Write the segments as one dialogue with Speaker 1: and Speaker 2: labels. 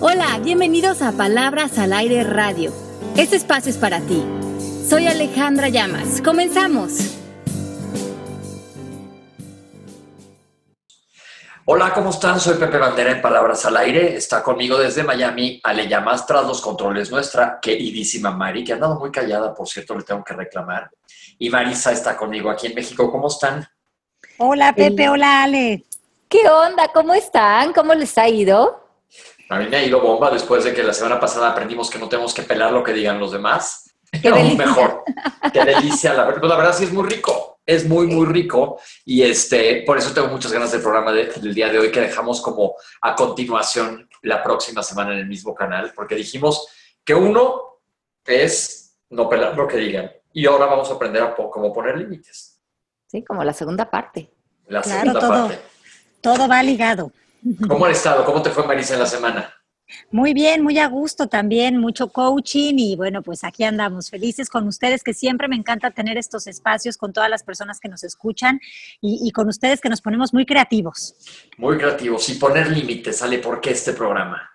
Speaker 1: Hola, bienvenidos a Palabras al Aire Radio. Este espacio es para ti. Soy Alejandra Llamas. Comenzamos.
Speaker 2: Hola, ¿cómo están? Soy Pepe Bandera en Palabras al Aire. Está conmigo desde Miami Ale Llamas tras los controles nuestra queridísima Mari, que ha andado muy callada, por cierto, le tengo que reclamar. Y Marisa está conmigo aquí en México. ¿Cómo están?
Speaker 3: Hola Pepe, hola Ale.
Speaker 1: ¿Qué onda? ¿Cómo están? ¿Cómo les ha ido?
Speaker 2: A mí me ha ido bomba después de que la semana pasada aprendimos que no tenemos que pelar lo que digan los demás.
Speaker 1: Qué delicia.
Speaker 2: mejor. Qué delicia. La, verdad- la verdad sí es muy rico. Es muy, muy rico. Y este, por eso tengo muchas ganas del programa de- del día de hoy que dejamos como a continuación la próxima semana en el mismo canal, porque dijimos que uno es no pelar lo que digan. Y ahora vamos a aprender a po- cómo poner límites.
Speaker 1: Sí, como la segunda parte.
Speaker 2: La
Speaker 3: Claro,
Speaker 2: segunda
Speaker 3: todo.
Speaker 2: parte.
Speaker 3: Todo va ligado.
Speaker 2: ¿Cómo han estado? ¿Cómo te fue, Marisa, en la semana?
Speaker 3: Muy bien, muy a gusto también, mucho coaching y bueno, pues aquí andamos felices con ustedes, que siempre me encanta tener estos espacios con todas las personas que nos escuchan y, y con ustedes que nos ponemos muy creativos.
Speaker 2: Muy creativos. Y poner límites, ¿sale? ¿Por qué este programa?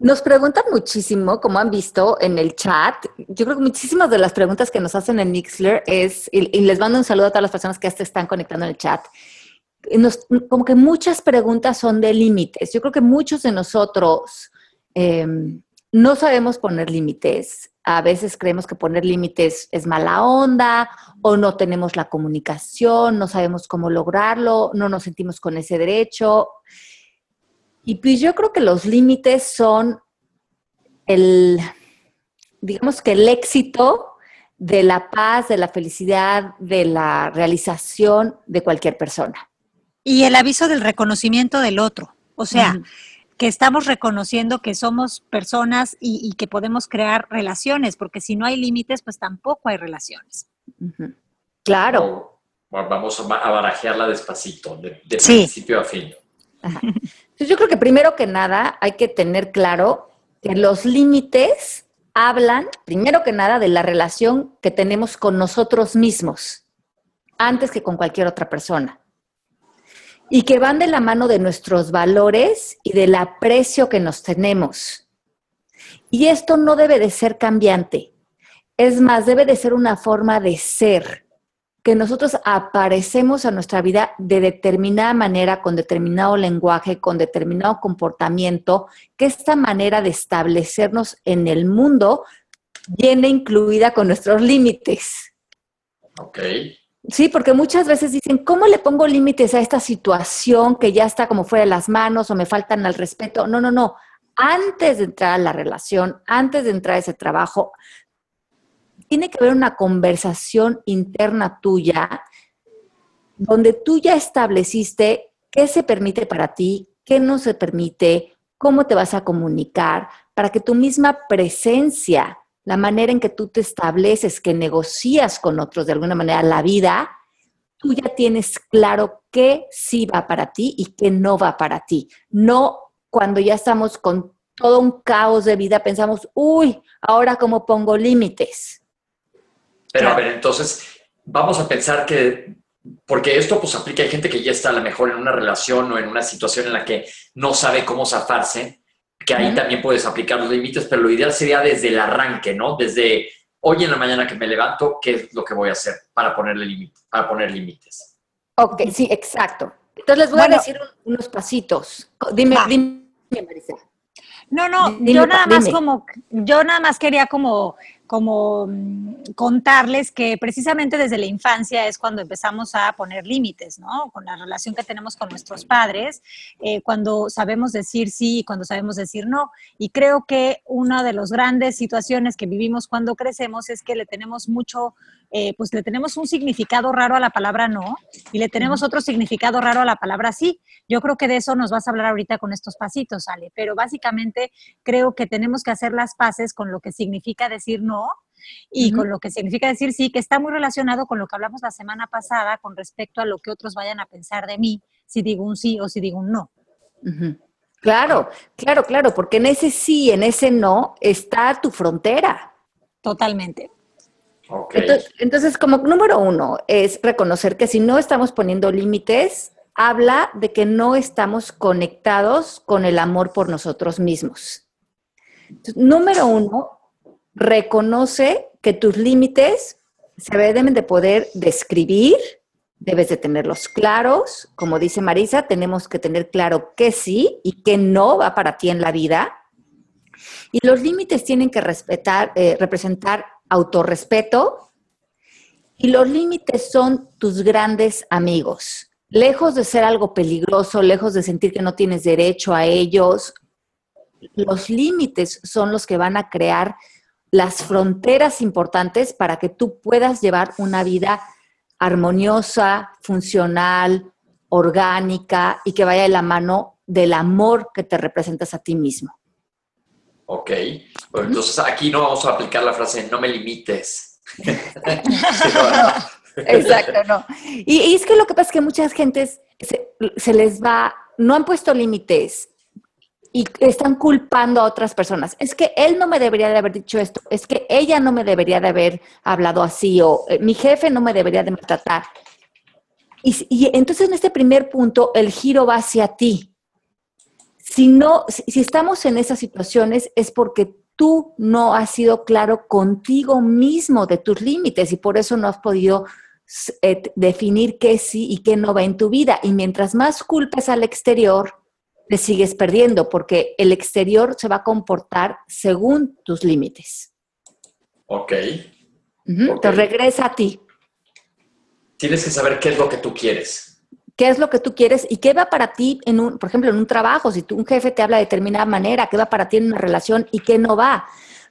Speaker 1: Nos preguntan muchísimo, como han visto en el chat. Yo creo que muchísimas de las preguntas que nos hacen en Mixler es, y, y les mando un saludo a todas las personas que ya se están conectando en el chat. Como que muchas preguntas son de límites. Yo creo que muchos de nosotros eh, no sabemos poner límites. A veces creemos que poner límites es mala onda o no tenemos la comunicación, no sabemos cómo lograrlo, no nos sentimos con ese derecho. Y pues yo creo que los límites son el, digamos que el éxito de la paz, de la felicidad, de la realización de cualquier persona.
Speaker 3: Y el aviso del reconocimiento del otro, o sea, que estamos reconociendo que somos personas y, y que podemos crear relaciones, porque si no hay límites, pues tampoco hay relaciones.
Speaker 1: Claro.
Speaker 2: Bueno, vamos a ba- a barajearla despacito, de, de
Speaker 3: Sí.
Speaker 2: principio a fin.
Speaker 1: Ajá. Entonces, yo creo que primero que nada hay que tener claro que los límites hablan, primero que nada, de la relación que tenemos con nosotros mismos, antes que con cualquier otra persona. Y que van de la mano de nuestros valores y del aprecio que nos tenemos. Y esto no debe de ser cambiante. Es más, debe de ser una forma de ser que nosotros aparecemos a nuestra vida de determinada manera, con determinado lenguaje, con determinado comportamiento, que esta manera de establecernos en el mundo viene incluida con nuestros límites.
Speaker 2: Ok.
Speaker 1: Sí, porque muchas veces dicen, ¿cómo le pongo límites a esta situación que ya está como fuera de las manos o me faltan al respeto? No, no, no. Antes de entrar a la relación, antes de entrar a ese trabajo, tiene que haber una conversación interna tuya donde tú ya estableciste qué se permite para ti, qué no se permite, cómo te vas a comunicar, para que tu misma presencia, la manera en que tú te estableces, que negocias con otros de alguna manera la vida, tú ya tienes claro qué sí va para ti y qué no va para ti. No cuando ya estamos con todo un caos de vida pensamos, uy, ahora cómo pongo límites.
Speaker 2: Pero a ver, entonces, vamos a pensar que, porque esto pues aplica, hay gente que ya está a lo mejor en una relación o en una situación en la que no sabe cómo zafarse, que ahí también puedes aplicar los límites, pero lo ideal sería desde el arranque, ¿no? Desde hoy en la mañana que me levanto, ¿qué es lo que voy a hacer para ponerle límite, para poner límites?
Speaker 1: Ok, sí, exacto. Entonces les voy
Speaker 3: Bueno.
Speaker 1: a decir un- unos pasitos. Dime,
Speaker 3: Va.
Speaker 1: dime, Marisa.
Speaker 3: No, no,
Speaker 1: Dime,
Speaker 3: yo nada más
Speaker 1: dime.
Speaker 3: como, yo nada más quería como, como mm, contarles que precisamente desde la infancia es cuando empezamos a poner límites, ¿no? Con la relación que tenemos con nuestros padres, eh, cuando sabemos decir sí y cuando sabemos decir no. Y creo que una de las grandes situaciones que vivimos cuando crecemos es que le tenemos mucho, eh, pues le tenemos un significado raro a la palabra no y le tenemos otro significado raro a la palabra sí. Yo creo que de eso nos vas a hablar ahorita con estos pasitos, Ale, pero básicamente creo que tenemos que hacer las paces con lo que significa decir no y con lo que significa decir sí, que está muy relacionado con lo que hablamos la semana pasada con respecto a lo que otros vayan a pensar de mí, si digo un sí o si digo un no.
Speaker 1: Claro, claro, claro, porque en ese sí, en ese no, está tu frontera.
Speaker 3: Totalmente.
Speaker 1: Entonces, como número uno, es reconocer que si no estamos poniendo límites, habla de que no estamos conectados con el amor por nosotros mismos. número uno, reconoce que tus límites se deben de poder describir, debes de tenerlos claros. Como dice Marisa, tenemos que tener claro qué sí y qué no va para ti en la vida. Y los límites tienen que respetar, eh, representar autorrespeto y los límites son tus grandes amigos. Lejos de ser algo peligroso, lejos de sentir que no tienes derecho a ellos, los límites son los que van a crear las fronteras importantes para que tú puedas llevar una vida armoniosa, funcional, orgánica y que vaya de la mano del amor que te representas a ti mismo.
Speaker 2: Ok, entonces aquí no vamos a aplicar la frase no me limites.
Speaker 1: Exacto, no. Y, es que lo que pasa es que muchas gentes se, les va, no han puesto límites y están culpando a otras personas. Es que él no me debería de haber dicho esto, es que ella no me debería de haber hablado así o eh, mi jefe no me debería de maltratar. Y, y, entonces en este primer punto el giro va hacia ti. Si no, si estamos en esas situaciones es porque tú no has sido claro contigo mismo de tus límites y por eso no has podido eh, definir qué sí y qué no va en tu vida. Y mientras más culpes al exterior, te sigues perdiendo porque el exterior se va a comportar según tus límites.
Speaker 2: Ok.
Speaker 1: Te regresa a ti.
Speaker 2: Tienes que saber qué es lo que tú quieres
Speaker 1: qué es lo que tú quieres y qué va para ti en un, por ejemplo, en un trabajo, si tú, un jefe te habla de determinada manera, qué va para ti en una relación y qué no va.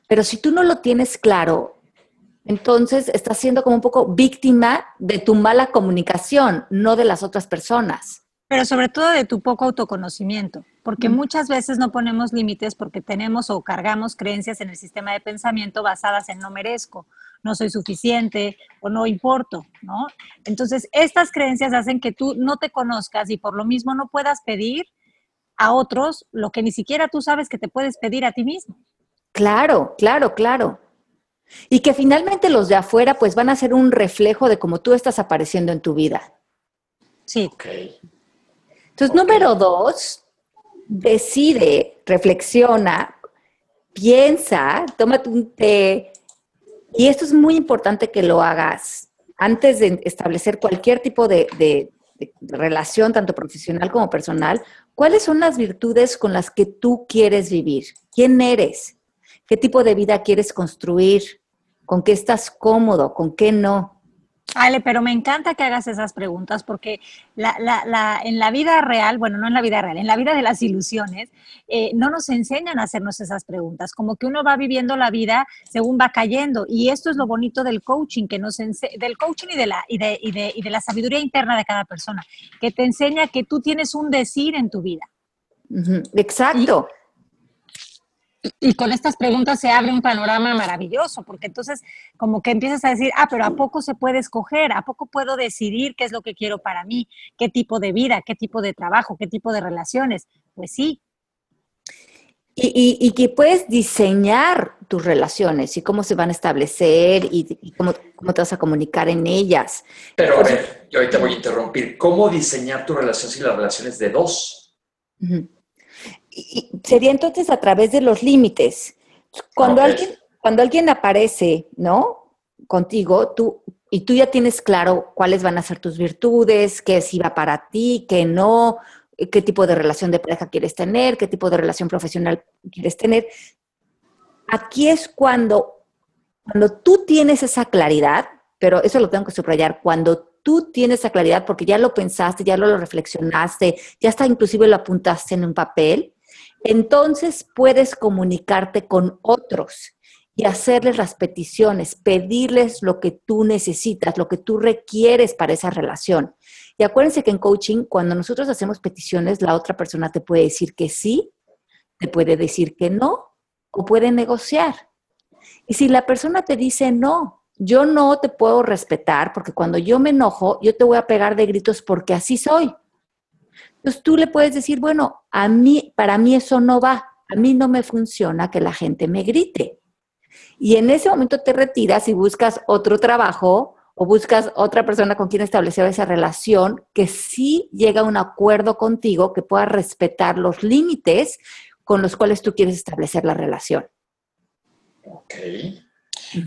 Speaker 1: Pero si tú no lo tienes claro, entonces estás siendo como un poco víctima de tu mala comunicación, no de las otras personas.
Speaker 3: Pero sobre todo de tu poco autoconocimiento, porque muchas veces no ponemos límites porque tenemos o cargamos creencias en el sistema de pensamiento basadas en no merezco, no soy suficiente o no importo, ¿no? Entonces, estas creencias hacen que tú no te conozcas y por lo mismo no puedas pedir a otros lo que ni siquiera tú sabes que te puedes pedir a ti mismo.
Speaker 1: Claro, claro, claro. Y que finalmente los de afuera pues van a ser un reflejo de cómo tú estás apareciendo en tu vida.
Speaker 3: Sí.
Speaker 1: Entonces, número dos, decide, reflexiona, piensa, tómate un té, y esto es muy importante que lo hagas antes de establecer cualquier tipo de, relación, tanto profesional como personal. ¿Cuáles son las virtudes con las que tú quieres vivir? ¿Quién eres? ¿Qué tipo de vida quieres construir? ¿Con qué estás cómodo? ¿Con qué no?
Speaker 3: Ale, pero me encanta que hagas esas preguntas porque la, la, en la vida real, bueno, no en la vida real, en la vida de las ilusiones, eh, no nos enseñan a hacernos esas preguntas, como que uno va viviendo la vida según va cayendo. Y esto es lo bonito del coaching, que nos del coaching y de, la, y, de, y, de, y de la sabiduría interna de cada persona, que te enseña que tú tienes un decir en tu vida.
Speaker 1: Exacto
Speaker 3: y con estas preguntas se abre un panorama maravilloso, porque entonces como que empiezas a decir, ah, pero ¿a poco se puede escoger? ¿A poco puedo decidir qué es lo que quiero para mí? ¿Qué tipo de vida? ¿Qué tipo de trabajo? ¿Qué tipo de relaciones? Pues sí.
Speaker 1: Y, que puedes diseñar tus relaciones y cómo se van a establecer y, cómo, cómo, te vas a comunicar en ellas.
Speaker 2: Pero a ver, yo ahorita voy a interrumpir. ¿Cómo diseñar tu relación si las relaciones de dos?
Speaker 1: Y sería entonces a través de los límites. Cuando, alguien, cuando alguien aparece, ¿no? Contigo, tú, y tú ya tienes claro cuáles van a ser tus virtudes, qué es va para ti, qué no, qué tipo de relación de pareja quieres tener, qué tipo de relación profesional quieres tener. Aquí es cuando, cuando tú tienes esa claridad, pero eso lo tengo que subrayar, cuando tú tienes esa claridad porque ya lo pensaste, ya lo reflexionaste, ya hasta inclusive lo apuntaste en un papel, entonces puedes comunicarte con otros y hacerles las peticiones, pedirles lo que tú necesitas, lo que tú requieres para esa relación. Y acuérdense que en coaching, cuando nosotros hacemos peticiones, la otra persona te puede decir que sí, te puede decir que no, o puede negociar. Y si la persona te dice no, yo no te puedo respetar porque cuando yo me enojo, yo te voy a pegar de gritos porque así soy. Entonces tú le puedes decir, bueno, a mí, para mí eso no va, a mí no me funciona que la gente me grite. Y en ese momento te retiras y buscas otro trabajo o buscas otra persona con quien establecer esa relación que sí llega a un acuerdo contigo que pueda respetar los límites con los cuales tú quieres establecer la relación.
Speaker 2: Ok.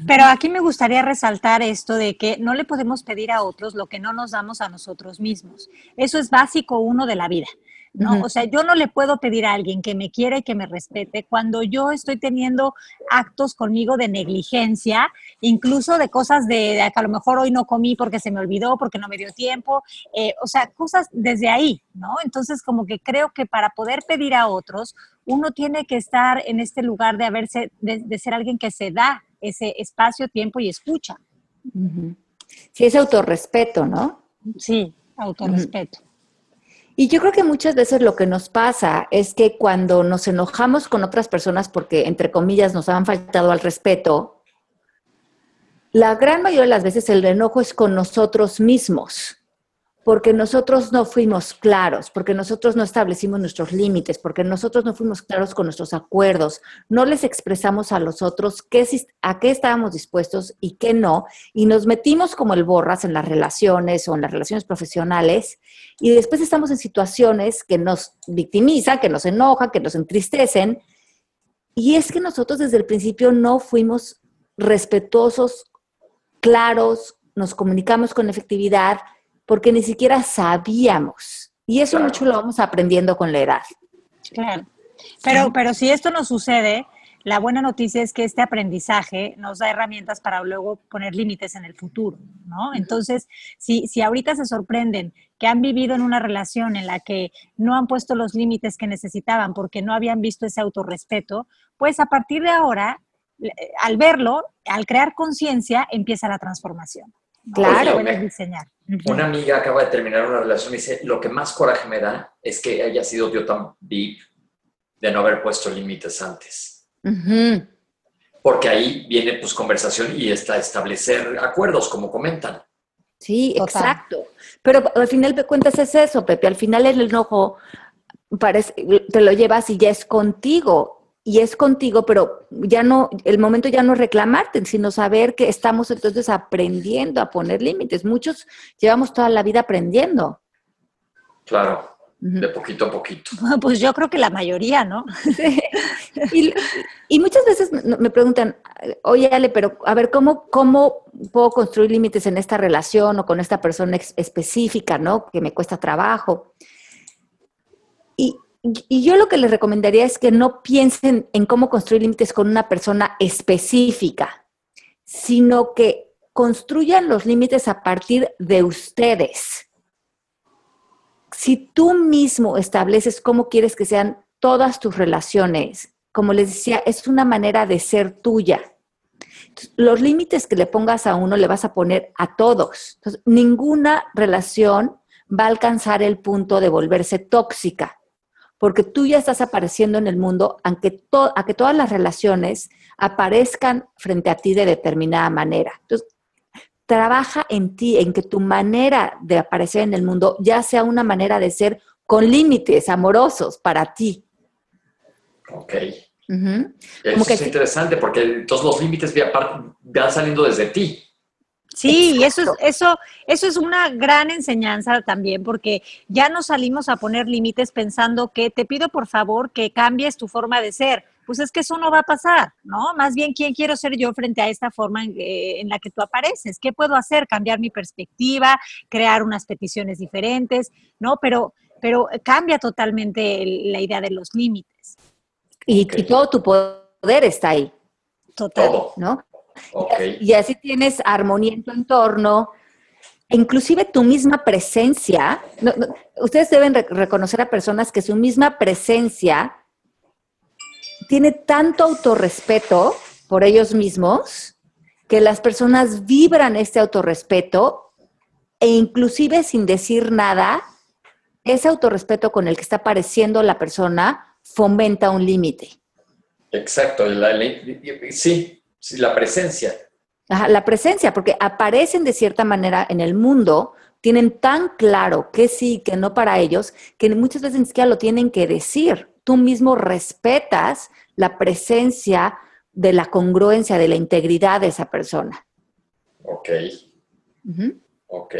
Speaker 3: Pero aquí me gustaría resaltar esto de que no le podemos pedir a otros lo que no nos damos a nosotros mismos. Eso es básico uno de la vida. ¿no? O sea, yo no le puedo pedir a alguien que me quiera y que me respete cuando yo estoy teniendo actos conmigo de negligencia, incluso de cosas de, que a lo mejor hoy no comí porque se me olvidó, porque no me dio tiempo, eh, o sea, cosas desde ahí, ¿no? Entonces, como que creo que para poder pedir a otros, uno tiene que estar en este lugar de haberse, de, ser alguien que se da ese espacio, tiempo y escucha.
Speaker 1: Sí, es autorrespeto, ¿no?
Speaker 3: Sí, autorrespeto.
Speaker 1: Y yo creo que muchas veces lo que nos pasa es que cuando nos enojamos con otras personas porque, entre comillas, nos han faltado al respeto, la gran mayoría de las veces el enojo es con nosotros mismos porque nosotros no fuimos claros, porque nosotros no establecimos nuestros límites, porque nosotros no fuimos claros con nuestros acuerdos, no les expresamos a los otros qué, a qué estábamos dispuestos y qué no, y nos metimos como el borras en las relaciones o en las relaciones profesionales, y después estamos en situaciones que nos victimizan, que nos enojan, que nos entristecen, y es que nosotros desde el principio no fuimos respetuosos, claros, nos comunicamos con efectividad, porque ni siquiera sabíamos. Y eso mucho lo vamos aprendiendo con la edad.
Speaker 3: Claro. Pero, pero si esto no sucede, la buena noticia es que este aprendizaje nos da herramientas para luego poner límites en el futuro, ¿no? Entonces, si, si ahorita se sorprenden que han vivido en una relación en la que no han puesto los límites que necesitaban porque no habían visto ese autorrespeto, pues a partir de ahora, al verlo, al crear conciencia, empieza la transformación.
Speaker 1: Claro,
Speaker 3: diseñar.
Speaker 2: Una amiga acaba de terminar una relación y dice, lo que más coraje me da es que haya sido yo tan deep de no haber puesto límites antes. Porque ahí viene pues conversación y está establecer acuerdos, como comentan.
Speaker 1: Sí, exacto. Pero al final de cuentas es eso, Pepe. Al final el enojo parece, te lo llevas y ya es contigo y es contigo, pero ya no, el momento ya no es reclamarte, sino saber que estamos entonces aprendiendo a poner límites. Muchos llevamos toda la vida aprendiendo.
Speaker 2: Claro, de poquito a poquito.
Speaker 3: Pues yo creo que la mayoría, ¿no?
Speaker 1: Y, muchas veces me preguntan, oye Ale, pero a ver, ¿cómo, cómo puedo construir límites en esta relación o con esta persona específica, ¿no? Que me cuesta trabajo. Y, y yo lo que les recomendaría es que no piensen en cómo construir límites con una persona específica, sino que construyan los límites a partir de ustedes. Si tú mismo estableces cómo quieres que sean todas tus relaciones, como les decía, es una manera de ser tuya. los límites que le pongas a uno le vas a poner a todos. Ninguna relación va a alcanzar el punto de volverse tóxica porque tú ya estás apareciendo en el mundo, aunque a que todas las relaciones aparezcan frente a ti de determinada manera. Entonces, trabaja en ti, en que tu manera de aparecer en el mundo ya sea una manera de ser con límites amorosos para ti.
Speaker 2: Ok. Eso es interesante porque todos los límites van saliendo desde ti.
Speaker 3: Sí, y eso es, eso, eso es una gran enseñanza también, porque ya no salimos a poner límites pensando que te pido por favor que cambies tu forma de ser. Pues es que eso no va a pasar, ¿no? Más bien, ¿quién quiero ser yo frente a esta forma en, eh, la que tú apareces? ¿Qué puedo hacer? Cambiar mi perspectiva, crear unas peticiones diferentes, ¿no? Pero, pero cambia totalmente la idea de los límites.
Speaker 1: Y, y todo tu poder está ahí.
Speaker 3: Total.
Speaker 1: ¿No? Y, así, tienes armonía en tu entorno, inclusive tu misma presencia. ustedes deben reconocer a personas que su misma presencia tiene tanto autorrespeto por ellos mismos que las personas vibran este autorrespeto e inclusive sin decir nada, ese autorrespeto con el que está apareciendo la persona fomenta un límite.
Speaker 2: Exacto, sí, Sí, la presencia.
Speaker 1: la presencia, porque aparecen de cierta manera en el mundo, tienen tan claro que sí, que no para ellos, que muchas veces ni siquiera lo tienen que decir. Tú mismo respetas la presencia de la congruencia, de la integridad de esa persona.
Speaker 2: Ok. Ok.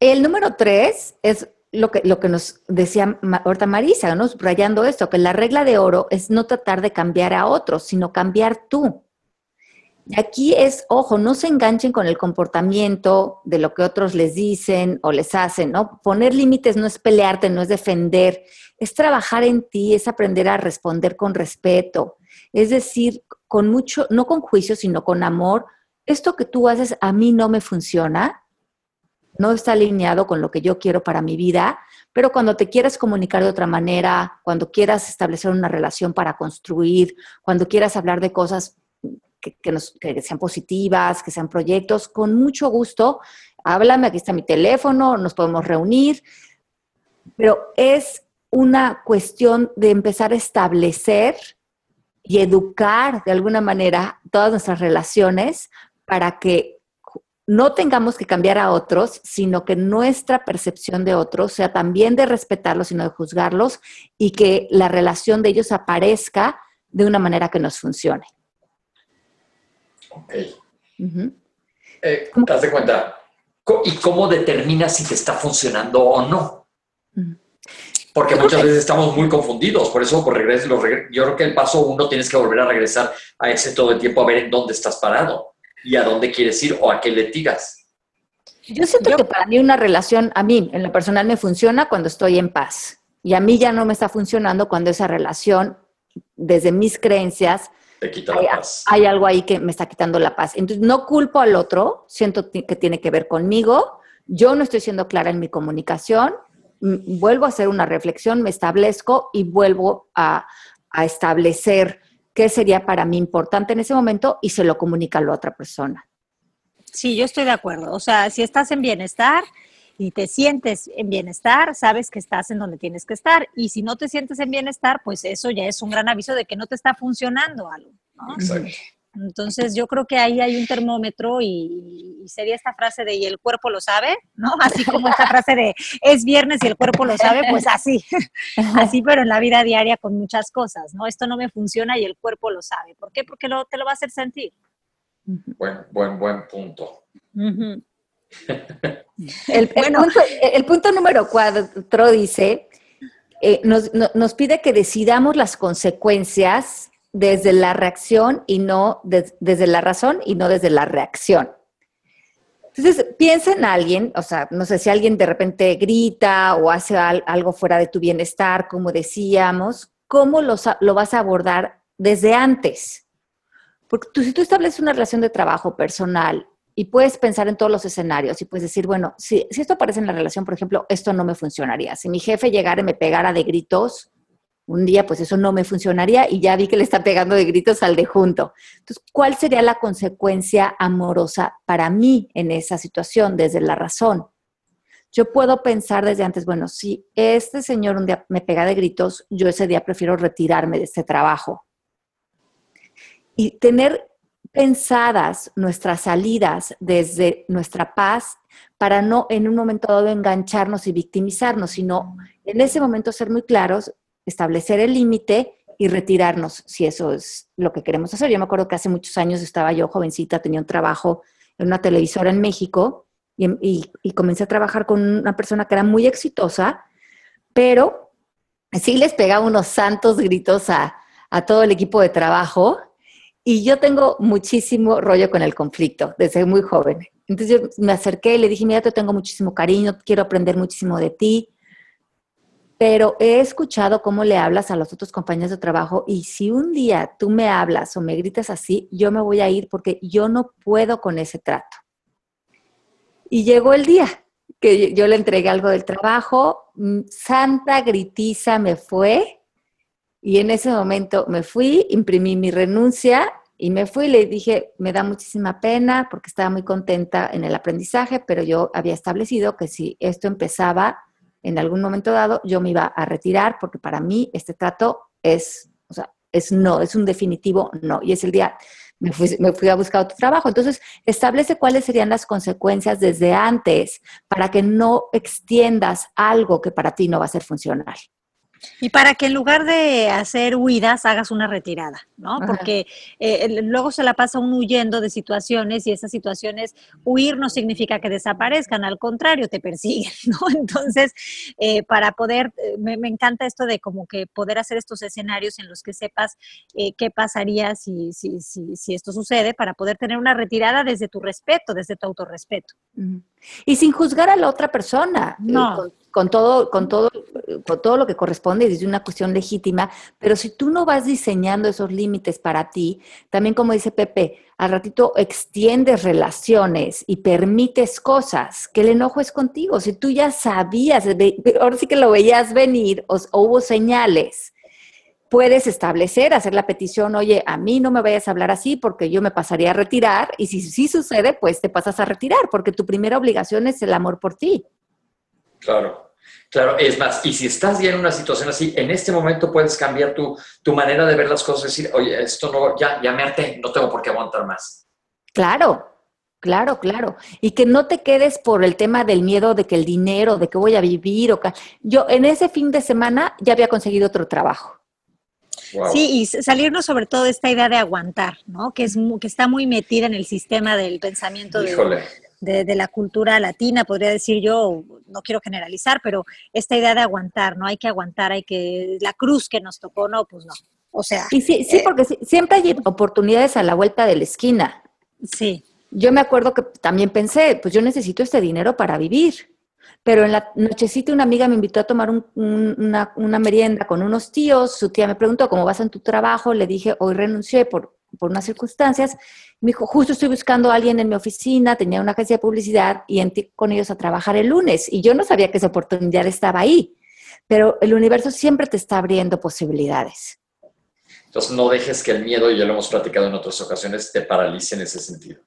Speaker 1: El número tres es lo que, lo que nos decía ahorita Marisa, ¿no? Subrayando esto, que la regla de oro es no tratar de cambiar a otros, sino cambiar tú. Y aquí es, ojo, no se enganchen con el comportamiento de lo que otros les dicen o les hacen, ¿no? Poner límites no es pelearte, no es defender, es trabajar en ti, es aprender a responder con respeto, es decir, con mucho, no con juicio, sino con amor, esto que tú haces a mí no me funciona, no está alineado con lo que yo quiero para mi vida, pero cuando te quieras comunicar de otra manera, cuando quieras establecer una relación para construir, cuando quieras hablar de cosas que, que, sean positivas, que sean proyectos, con mucho gusto, háblame, aquí está mi teléfono, nos podemos reunir, pero es una cuestión de empezar a establecer y educar de alguna manera todas nuestras relaciones para que no tengamos que cambiar a otros, sino que nuestra percepción de otros sea también de respetarlos, sino de juzgarlos y que la relación de ellos aparezca de una manera que nos funcione.
Speaker 2: Ok. Eh, ¿Te das cuenta? ¿Y cómo determinas si te está funcionando o no? Porque muchas veces estamos muy confundidos, por eso por regreso, yo creo que el paso uno tienes que volver a regresar a ese todo el tiempo a ver en dónde estás parado y a dónde quieres ir o a qué le tigas.
Speaker 1: Yo siento que para mí una relación, a mí en lo personal me funciona cuando estoy en paz y a mí ya no me está funcionando cuando esa relación, desde mis creencias,
Speaker 2: te quita la paz.
Speaker 1: Hay algo ahí que me está quitando la paz. Entonces, no culpo al otro, siento que tiene que ver conmigo. Yo no estoy siendo clara en mi comunicación. Vuelvo a hacer una reflexión, me establezco y vuelvo a, a establecer qué sería para mí importante en ese momento y se lo comunica a la otra persona.
Speaker 3: Sí, yo estoy de acuerdo. O sea, si estás en bienestar, y te sientes en bienestar, sabes que estás en donde tienes que estar. Y si no te sientes en bienestar, pues eso ya es un gran aviso de que no te está funcionando algo. Exacto. Entonces yo creo que ahí hay un termómetro y, sería esta frase de y el cuerpo lo sabe, ¿no? Así como esta frase de es viernes y el cuerpo lo sabe, pues así, así pero en la vida diaria con muchas cosas, ¿no? Esto no me funciona y el cuerpo lo sabe. ¿Por qué? Porque lo, te lo va a hacer sentir.
Speaker 2: Buen, buen, buen punto.
Speaker 1: El, punto, número cuatro dice, eh, nos, pide que decidamos las consecuencias desde la reacción y no desde la razón y no desde la reacción. Entonces, piensa en alguien, o sea, no sé si alguien de repente grita o hace algo fuera de tu bienestar, como decíamos, ¿cómo lo vas a abordar desde antes? Porque tú, si tú estableces una relación de trabajo personal y puedes pensar en todos los escenarios y puedes decir, bueno, si, esto aparece en la relación, por ejemplo, esto no me funcionaría. Si mi jefe llegara y me pegara de gritos, un día, pues eso no me funcionaría y ya vi que le está pegando de gritos al de junto. Entonces, ¿cuál sería la consecuencia amorosa para mí en esa situación desde la razón? Yo puedo pensar desde antes, bueno, si este señor un día me pega de gritos, yo ese día prefiero retirarme de este trabajo. Y tener pensadas nuestras salidas desde nuestra paz para no en un momento dado engancharnos y victimizarnos, sino en ese momento ser muy claros, establecer el límite y retirarnos si eso es lo que queremos hacer. Yo me acuerdo que hace muchos años estaba yo jovencita, tenía un trabajo en una televisora en México y, comencé a trabajar con una persona que era muy exitosa, pero sí les pegaba unos santos gritos a, a todo el equipo de trabajo y yo tengo muchísimo rollo con el conflicto desde muy joven. Entonces yo me acerqué y le dije, mira, te tengo muchísimo cariño, quiero aprender muchísimo de ti, pero he escuchado cómo le hablas a los otros compañeros de trabajo y si un día tú me hablas o me gritas así, yo me voy a ir porque yo no puedo con ese trato. Y llegó el día que yo le entregué algo del trabajo, mm, santa gritiza me fue y en ese momento me fui, imprimí mi renuncia y me fui le dije, me da muchísima pena porque estaba muy contenta en el aprendizaje, pero yo había establecido que si esto empezaba en algún momento dado, yo me iba a retirar porque para mí este trato es, o sea, es no, es un definitivo no. Y es el día, me fui, me fui a buscar otro trabajo. Entonces, establece cuáles serían las consecuencias desde antes para que no extiendas algo que para ti no va a ser funcional.
Speaker 3: Y para que en lugar de hacer huidas, hagas una retirada, ¿no? Porque eh, luego se la pasa uno huyendo de situaciones y esas situaciones, huir no significa que desaparezcan, al contrario, te persiguen, ¿no? Entonces, eh, para poder, eh, me, encanta esto de como que poder hacer estos escenarios en los que sepas qué pasaría si, si, si, si, esto sucede, para poder tener una retirada desde tu respeto, desde tu autorrespeto.
Speaker 1: Y sin juzgar a la otra persona. No con todo, con todo, con todo lo que corresponde desde una cuestión legítima, pero si tú no vas diseñando esos límites para ti, también como dice Pepe, al ratito extiendes relaciones y permites cosas, que el enojo es contigo. Si tú ya sabías, ahora sí que lo veías venir, o, hubo señales, puedes establecer, hacer la petición, oye, a mí no me vayas a hablar así porque yo me pasaría a retirar, y si sí sucede, pues te pasas a retirar, porque tu primera obligación es el amor por ti.
Speaker 2: Claro. Claro, es más, y si estás ya en una situación así, en este momento puedes cambiar tu, manera de ver las cosas, decir, oye, esto no, ya, ya me harté, no tengo por qué aguantar más.
Speaker 1: Claro, Claro, claro. Y que no te quedes por el tema del miedo de que el dinero, de que voy a vivir. O Yo en ese fin de semana ya había conseguido otro trabajo.
Speaker 3: Sí, y salirnos sobre todo de esta idea de aguantar, ¿no? Que, es, que está muy metida en el sistema del pensamiento de, de, la cultura latina, podría decir yo, no quiero generalizar, pero esta idea de aguantar, ¿no? Hay que aguantar, hay que, la cruz que nos tocó, no, pues no. O sea.
Speaker 1: Y sí, sí, eh, porque siempre hay oportunidades a la vuelta de la esquina.
Speaker 3: Sí.
Speaker 1: Yo me acuerdo que también pensé, pues yo necesito este dinero para vivir. Pero en la nochecita una amiga me invitó a tomar una, una, merienda con unos tíos. Su tía me preguntó, ¿cómo vas en tu trabajo? Le dije, hoy renuncié por por unas circunstancias. Me dijo, justo estoy buscando a alguien en mi oficina, tenía una agencia de publicidad y entré con ellos a trabajar el lunes. Y yo no sabía que esa oportunidad estaba ahí. Pero el universo siempre te está abriendo posibilidades.
Speaker 2: Entonces no dejes que el miedo, y ya lo hemos platicado en otras ocasiones, te paralice en ese sentido.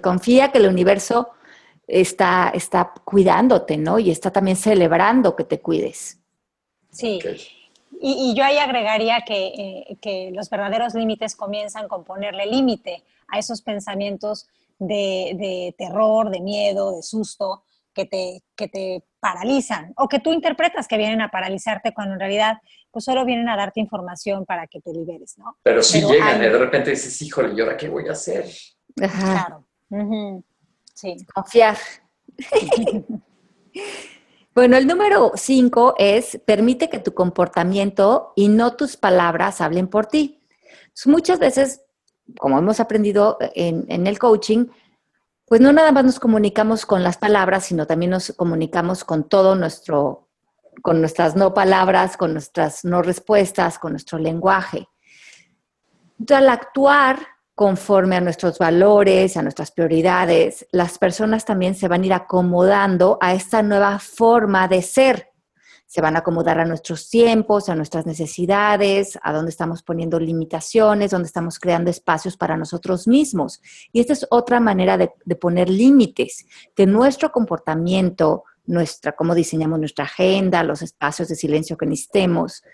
Speaker 1: Confía que el universo está, está cuidándote, ¿no? Y está también celebrando que te cuides.
Speaker 3: Sí. Y, yo ahí agregaría eh, que, los verdaderos límites comienzan con ponerle límite a esos pensamientos de, terror, de miedo, de susto que te, que te paralizan o que tú interpretas que vienen a paralizarte cuando en realidad pues solo vienen a darte información para que te liberes, ¿no?
Speaker 2: Pero si llegan y de repente dices, híjole, ¿y ahora qué voy a hacer?
Speaker 3: Claro. Sí.
Speaker 1: Confiar. Bueno, el número cinco es permite que tu comportamiento y no tus palabras hablen por ti. muchas veces, como hemos aprendido en, en, el coaching, pues no nada más nos comunicamos con las palabras, sino también nos comunicamos con todo nuestro, con nuestras no palabras, con nuestras no respuestas, con nuestro lenguaje. Entonces, al actuar conforme a nuestros valores, a nuestras prioridades, las personas también se van a ir acomodando a esta nueva forma de ser. Se van a acomodar a nuestros tiempos, a nuestras necesidades, a dónde estamos poniendo limitaciones, dónde estamos creando espacios para nosotros mismos. Y esta es otra manera de, poner límites, que nuestro comportamiento, nuestra, cómo diseñamos nuestra agenda, los espacios de silencio que necesitemos,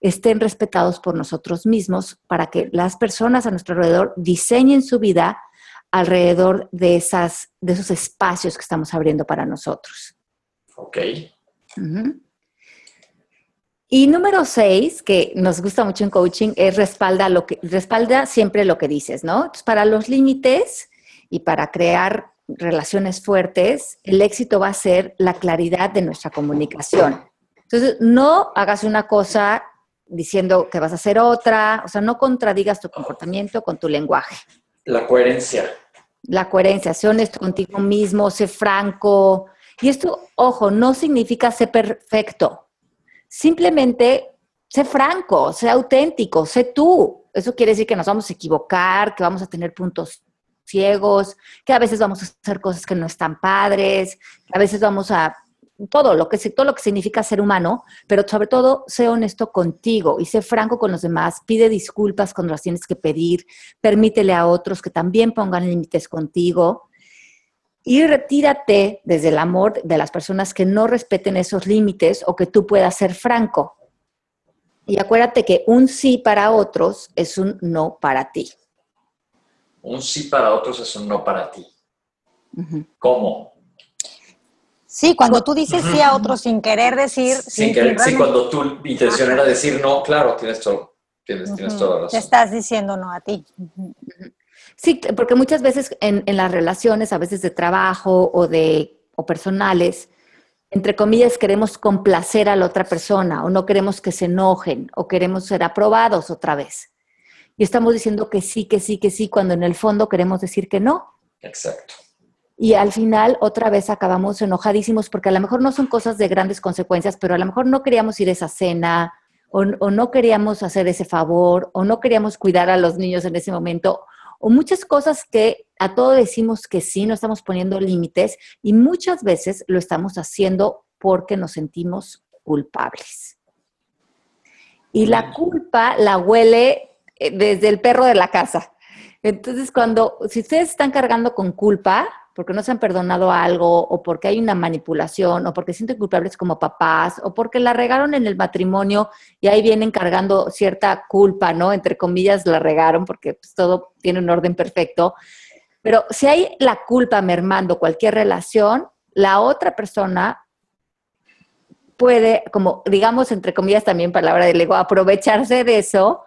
Speaker 1: estén respetados por nosotros mismos para que las personas a nuestro alrededor diseñen su vida alrededor de, esas, de esos espacios que estamos abriendo para nosotros.
Speaker 2: Ok.
Speaker 1: Y número seis, que nos gusta mucho en coaching, es respalda, lo que, respalda siempre lo que dices, ¿no? para los límites y para crear relaciones fuertes, el éxito va a ser la claridad de nuestra comunicación. Entonces, no hagas una cosa diciendo que vas a hacer otra, o sea, no contradigas tu comportamiento con tu lenguaje.
Speaker 2: La coherencia.
Speaker 1: La coherencia, sé honesto contigo mismo, sé franco. Y esto, ojo, no significa ser perfecto. Simplemente sé franco, sé auténtico, sé tú. Eso quiere decir que nos vamos a equivocar, que vamos a tener puntos ciegos, que a veces vamos a hacer cosas que no están padres, que a veces vamos a todo lo que todo lo que significa ser humano, pero sobre todo sé honesto contigo y sé franco con los demás, pide disculpas cuando las tienes que pedir, permítele a otros que también pongan límites contigo y retírate desde el amor de las personas que no respeten esos límites o que tú puedas ser franco. Y acuérdate que un sí para otros es un no para ti.
Speaker 2: Un sí para otros es un no para ti. ¿Cómo?
Speaker 3: Sí, cuando tú dices sí a otro sin querer decir.
Speaker 2: Sin, querer, sí, cuando tu intención era decir no, claro, tienes todo, tienes, tienes toda la razón.
Speaker 3: Te estás diciendo no a ti.
Speaker 1: Sí, porque muchas veces en, en, las relaciones, a veces de trabajo o de o personales, entre comillas, queremos complacer a la otra persona o no queremos que se enojen o queremos ser aprobados otra vez. Y estamos diciendo que sí, que sí, que sí, cuando en el fondo queremos decir que no.
Speaker 2: Exacto.
Speaker 1: Y al final otra vez acabamos enojadísimos porque a lo mejor no son cosas de grandes consecuencias, pero a lo mejor no queríamos ir a esa cena o, o no queríamos hacer ese favor o no queríamos cuidar a los niños en ese momento o muchas cosas que a todo decimos que sí, no estamos poniendo límites y muchas veces lo estamos haciendo porque nos sentimos culpables. Y la culpa la huele eh, desde el perro de la casa. Entonces, cuando, si ustedes están cargando con culpa, porque no se han perdonado algo, o porque hay una manipulación, o porque sienten culpables como papás, o porque la regaron en el matrimonio y ahí vienen cargando cierta culpa, ¿no? Entre comillas, la regaron porque pues, todo tiene un orden perfecto. Pero si hay la culpa mermando cualquier relación, la otra persona puede, como digamos, entre comillas también palabra del ego, aprovecharse de eso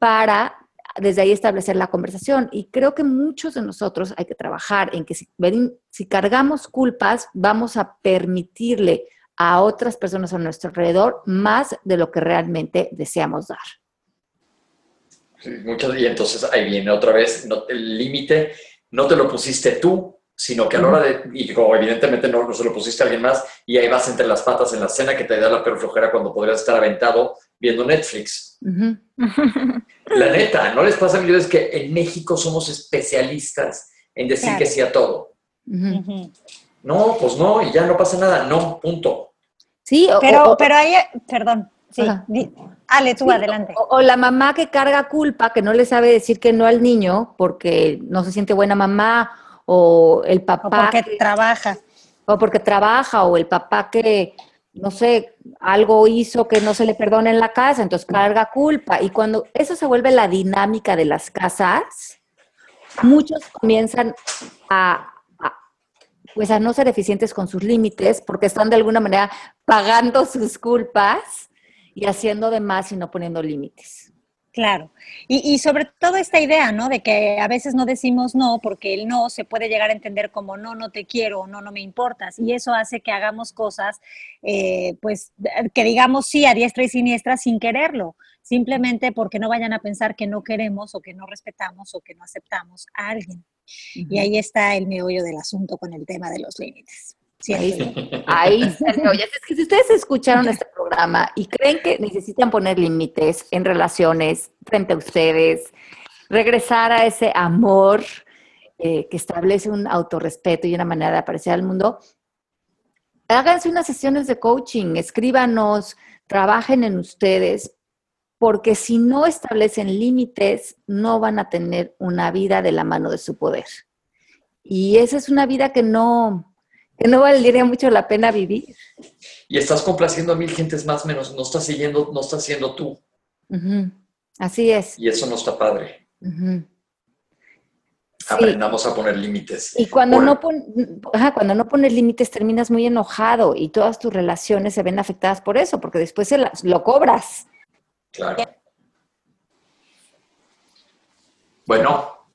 Speaker 1: para desde ahí establecer la conversación. Y creo que muchos de nosotros hay que trabajar en que si, cargamos culpas, vamos a permitirle a otras personas a nuestro alrededor más de lo que realmente deseamos dar.
Speaker 2: Muchas, y entonces ahí viene otra vez el límite, no te lo pusiste tú, sino que a la hora de, y evidentemente no, no, se lo pusiste a alguien más, y ahí vas entre las patas en la cena que te da la peor flojera cuando podrías estar aventado viendo Netflix. La neta, ¿no les pasa a mí que en México somos especialistas en decir que sí a todo? No, pues no, y ya no pasa nada, no, punto.
Speaker 3: Sí, pero, pero ahí, perdón, sí, Ale, tú adelante.
Speaker 1: O, la mamá que carga culpa, que no le sabe decir que no al niño porque no se siente buena mamá, o el papá.
Speaker 3: O porque trabaja.
Speaker 1: O porque trabaja, o el papá que no sé, algo hizo que no se le perdone en la casa, entonces carga culpa. Y cuando eso se vuelve la dinámica de las casas, muchos comienzan a, pues a no ser eficientes con sus límites porque están de alguna manera pagando sus culpas y haciendo de más y no poniendo límites.
Speaker 3: Claro. Y, sobre todo esta idea, ¿no? De que a veces no decimos no porque el no se puede llegar a entender como no, no te quiero o no, no me importas. Y eso hace que hagamos cosas, eh, pues, que digamos sí a diestra y siniestra sin quererlo, simplemente porque no vayan a pensar que no queremos o que no respetamos o que no aceptamos a alguien. Y ahí está el meollo del asunto con el tema de los límites.
Speaker 1: Ahí, es que si ustedes escucharon este programa y creen que necesitan poner límites en relaciones frente a ustedes, regresar a ese amor eh, que establece un autorrespeto y una manera de aparecer al mundo, háganse unas sesiones de coaching, escríbanos, trabajen en ustedes, porque si no establecen límites, no van a tener una vida de la mano de su poder. Y esa es una vida que no, que no valdría mucho la pena vivir.
Speaker 2: Y estás complaciendo a mil gentes más menos, no estás siguiendo, no estás siendo tú.
Speaker 1: Así es.
Speaker 2: Y eso no está padre. Aprendamos a poner límites.
Speaker 1: Y cuando, no cuando no pones límites terminas muy enojado y todas tus relaciones se ven afectadas por eso, porque después se lo cobras.
Speaker 2: Claro. Bueno.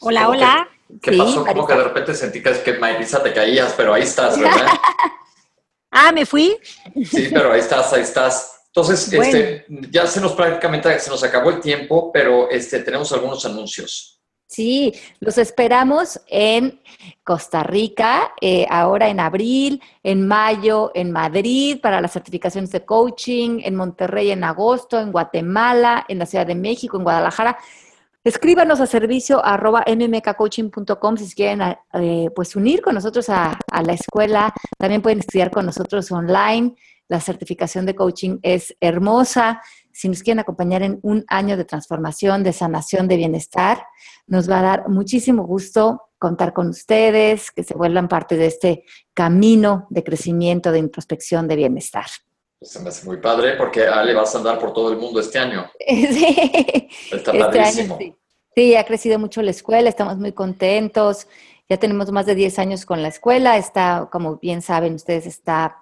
Speaker 3: Hola, hola.
Speaker 2: ¿Qué pasó? Como que de repente sentí que, que Marisa te caías, pero ahí estás, ¿verdad?
Speaker 3: ah, ¿me fui?
Speaker 2: Sí, pero ahí estás, ahí estás. Entonces, este, ya se nos prácticamente se nos acabó el tiempo, pero este, tenemos algunos anuncios.
Speaker 1: Sí, los esperamos en Costa Rica, eh, ahora en abril, en mayo en Madrid para las certificaciones de coaching, en Monterrey en agosto, en Guatemala, en la Ciudad de México, en Guadalajara. Escríbanos a servicio arroba mmkcoaching.com si quieren eh, pues unir con nosotros a, la escuela. También pueden estudiar con nosotros online. La certificación de coaching es hermosa. Si nos quieren acompañar en un año de transformación, de sanación, de bienestar, nos va a dar muchísimo gusto contar con ustedes, que se vuelvan parte de este camino de crecimiento, de introspección, de bienestar.
Speaker 2: Se me hace muy padre porque Ale vas a andar por todo el mundo este año.
Speaker 1: Sí.
Speaker 2: Está este padrísimo.
Speaker 1: sí. ha crecido mucho la escuela, estamos muy contentos. Ya tenemos más de 10 años con la escuela. Está, como bien saben ustedes, está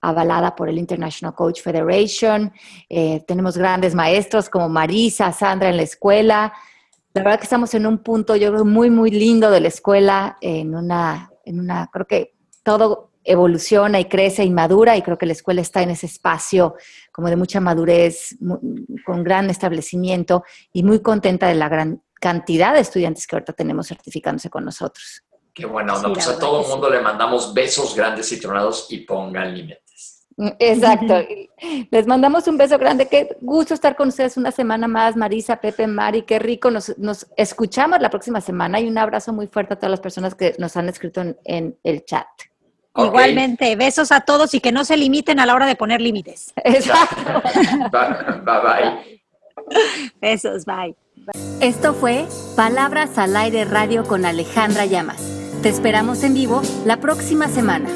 Speaker 1: avalada por el International Coach Federation. Eh, tenemos grandes maestros como Marisa, Sandra en la escuela. La verdad que estamos en un punto, yo creo, muy, muy lindo de la escuela, en una, en una, creo que todo evoluciona y crece y madura y creo que la escuela está en ese espacio como de mucha madurez, con gran establecimiento y muy contenta de la gran cantidad de estudiantes que ahorita tenemos certificándose con nosotros.
Speaker 2: Qué buena onda. pues a todo el mundo le mandamos besos grandes y tronados y pongan límites.
Speaker 1: Mm, exacto. Les mandamos un beso grande. Qué gusto estar con ustedes una semana más, Marisa, Pepe, Mari. Qué rico. Nos, nos escuchamos la próxima semana y un abrazo muy fuerte a todas las personas que nos han escrito en el chat.
Speaker 3: Igualmente, besos a todos y que no se limiten a la hora de poner límites.
Speaker 1: Exacto.
Speaker 2: bye, bye, bye.
Speaker 3: Besos, bye.
Speaker 4: Esto fue Palabras al Aire Radio con Alejandra Llamas. Te esperamos en vivo la próxima semana.